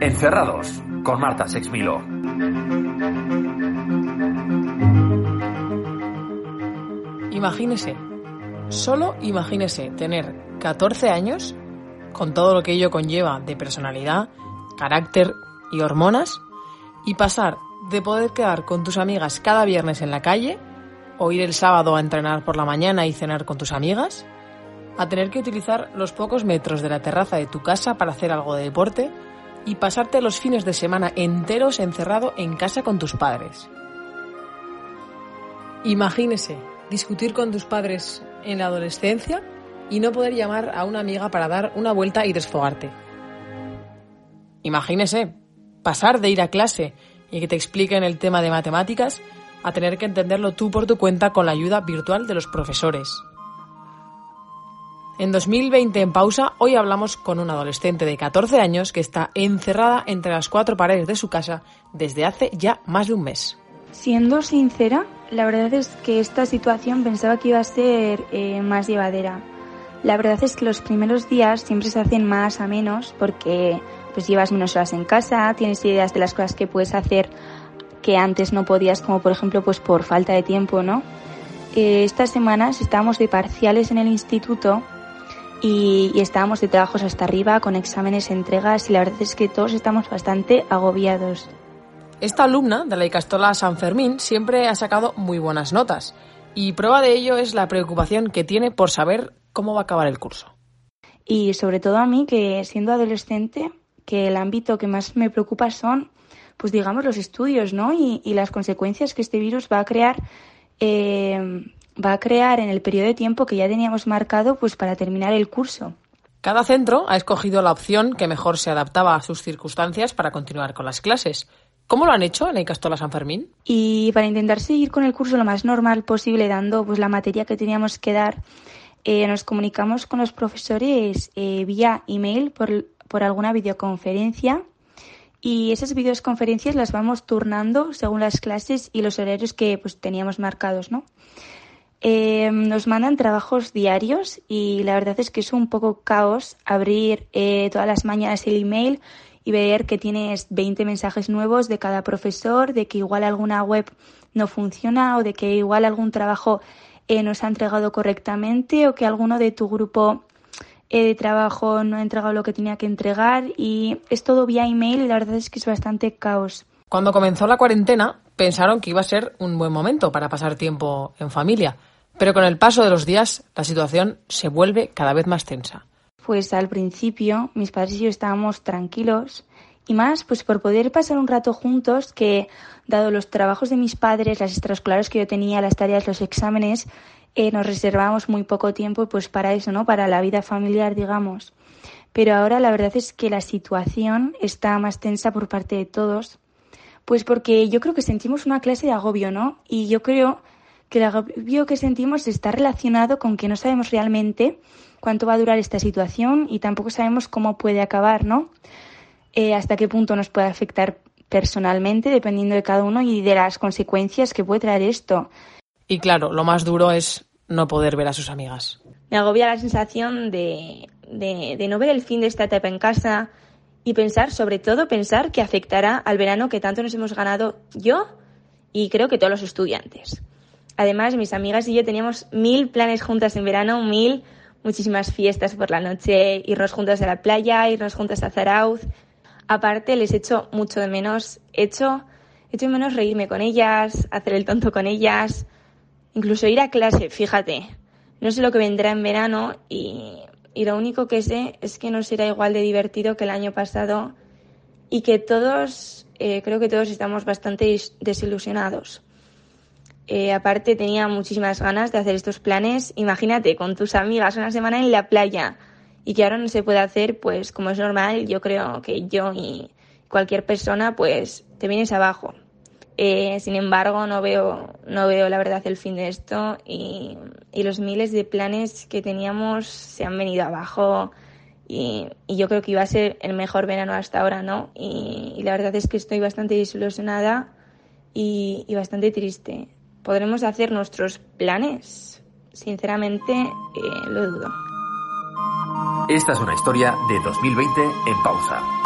Encerrados con Marta Sexmilo. Imagínese, solo imagínese tener 14 años, con todo lo que ello conlleva de personalidad, carácter y hormonas, y pasar de poder quedar con tus amigas cada viernes en la calle, o ir el sábado a entrenar por la mañana y cenar con tus amigas, a tener que utilizar los pocos metros de la terraza de tu casa para hacer algo de deporte, y pasarte los fines de semana enteros encerrado en casa con tus padres. Imagínese discutir con tus padres en la adolescencia y no poder llamar a una amiga para dar una vuelta y desfogarte. Imagínese pasar de ir a clase y que te expliquen el tema de matemáticas a tener que entenderlo tú por tu cuenta con la ayuda virtual de los profesores. En 2020 en pausa, hoy hablamos con una adolescente de 14 años que está encerrada entre las cuatro paredes de su casa desde hace ya más de un mes. Siendo sincera, la verdad es que esta situación pensaba que iba a ser eh, más llevadera. La verdad es que los primeros días siempre se hacen más a menos porque pues llevas menos horas en casa, tienes ideas de las cosas que puedes hacer que antes no podías, como por ejemplo pues por falta de tiempo, ¿no? Eh, estas semanas estábamos de parciales en el instituto y, y, estábamos de trabajos hasta arriba con exámenes, entregas y la verdad es que todos estamos bastante agobiados. Esta alumna de la Icastola San Fermín siempre ha sacado muy buenas notas y prueba de ello es la preocupación que tiene por saber cómo va a acabar el curso. Y sobre todo a mí que siendo adolescente, que el ámbito que más me preocupa son, pues digamos, los estudios, ¿no? Y, y las consecuencias que este virus va a crear eh, va a crear en el periodo de tiempo que ya teníamos marcado pues para terminar el curso. Cada centro ha escogido la opción que mejor se adaptaba a sus circunstancias para continuar con las clases. ¿Cómo lo han hecho en el Castola San Fermín? Y para intentar seguir con el curso lo más normal posible, dando pues la materia que teníamos que dar, eh, nos comunicamos con los profesores eh, vía email por, por alguna videoconferencia y esas videoconferencias las vamos turnando según las clases y los horarios que pues teníamos marcados, ¿no? Eh, nos mandan trabajos diarios y la verdad es que es un poco caos abrir eh, todas las mañanas el email y ver que tienes 20 mensajes nuevos de cada profesor, de que igual alguna web no funciona o de que igual algún trabajo eh, no se ha entregado correctamente o que alguno de tu grupo eh, de trabajo no ha entregado lo que tenía que entregar y es todo vía email y la verdad es que es bastante caos. Cuando comenzó la cuarentena, pensaron que iba a ser un buen momento para pasar tiempo en familia, pero con el paso de los días la situación se vuelve cada vez más tensa. Pues al principio mis padres y yo estábamos tranquilos y más pues por poder pasar un rato juntos que dado los trabajos de mis padres, las extraescolares que yo tenía, las tareas, los exámenes, eh, nos reservábamos muy poco tiempo pues para eso, ¿no? Para la vida familiar, digamos. Pero ahora la verdad es que la situación está más tensa por parte de todos pues porque yo creo que sentimos una clase de agobio, ¿no? Y yo creo que el agobio que sentimos está relacionado con que no sabemos realmente cuánto va a durar esta situación y tampoco sabemos cómo puede acabar, ¿no? Eh, hasta qué punto nos puede afectar personalmente, dependiendo de cada uno y de las consecuencias que puede traer esto. Y claro, lo más duro es no poder ver a sus amigas. Me agobia la sensación de, de, de no ver el fin de esta etapa en casa, y pensar, sobre todo pensar que afectará al verano que tanto nos hemos ganado yo y creo que todos los estudiantes. Además, mis amigas y yo teníamos mil planes juntas en verano, mil, muchísimas fiestas por la noche, irnos juntas a la playa, irnos juntas a Zarauz. Aparte, les echo mucho de menos, echo, echo de menos reírme con ellas, hacer el tonto con ellas, incluso ir a clase, fíjate. No sé lo que vendrá en verano y y lo único que sé es que no será igual de divertido que el año pasado y que todos, eh, creo que todos estamos bastante desilusionados. Eh, aparte tenía muchísimas ganas de hacer estos planes. Imagínate, con tus amigas una semana en la playa y que ahora no se puede hacer, pues como es normal, yo creo que yo y cualquier persona, pues te vienes abajo. Eh, sin embargo, no veo, no veo la verdad el fin de esto y, los miles de planes que teníamos se han venido abajo y, yo creo que iba a ser el mejor verano hasta ahora, ¿no? Y, la verdad es que estoy bastante desilusionada y, y bastante triste. ¿Podremos hacer nuestros planes? Sinceramente, eh, lo dudo. Esta es una historia de 2020 en pausa.